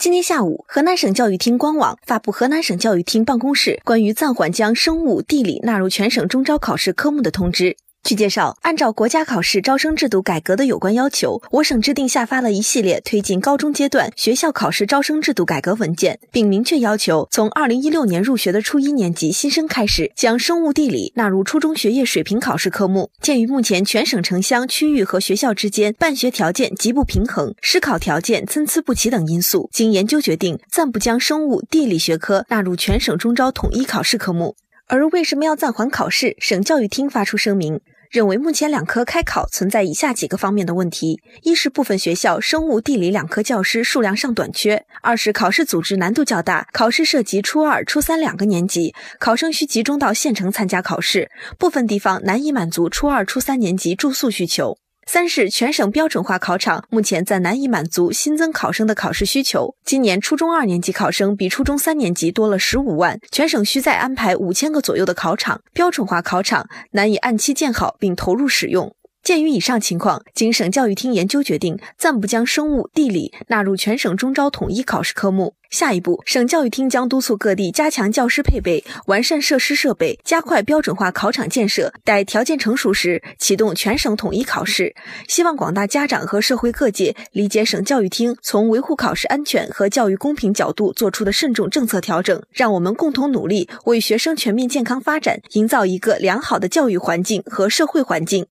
今天下午，河南省教育厅官网发布河南省教育厅办公室关于暂缓将生物、地理纳入全省中招考试科目的通知。据介绍，按照国家考试招生制度改革的有关要求，我省制定下发了一系列推进高中阶段学校考试招生制度改革文件，并明确要求，从二零一六年入学的初一年级新生开始，将生物、地理纳入初中学业水平考试科目。鉴于目前全省城乡、区域和学校之间办学条件极不平衡、师考条件参差不齐等因素，经研究决定，暂不将生物、地理学科纳入全省中招统一考试科目。而为什么要暂缓考试？省教育厅发出声明，认为目前两科开考存在以下几个方面的问题：一是部分学校生物、地理两科教师数量上短缺；二是考试组织难度较大，考试涉及初二、初三两个年级，考生需集中到县城参加考试，部分地方难以满足初二、初三年级住宿需求。三是全省标准化考场目前暂难以满足新增考生的考试需求。今年初中二年级考生比初中三年级多了十五万，全省需再安排五千个左右的考场，标准化考场难以按期建好并投入使用。鉴于以上情况，经省教育厅研究决定，暂不将生物、地理纳入全省中招统一考试科目。下一步，省教育厅将督促各地加强教师配备，完善设施设备，加快标准化考场建设。待条件成熟时，启动全省统一考试。希望广大家长和社会各界理解省教育厅从维护考试安全和教育公平角度做出的慎重政策调整。让我们共同努力，为学生全面健康发展营造一个良好的教育环境和社会环境。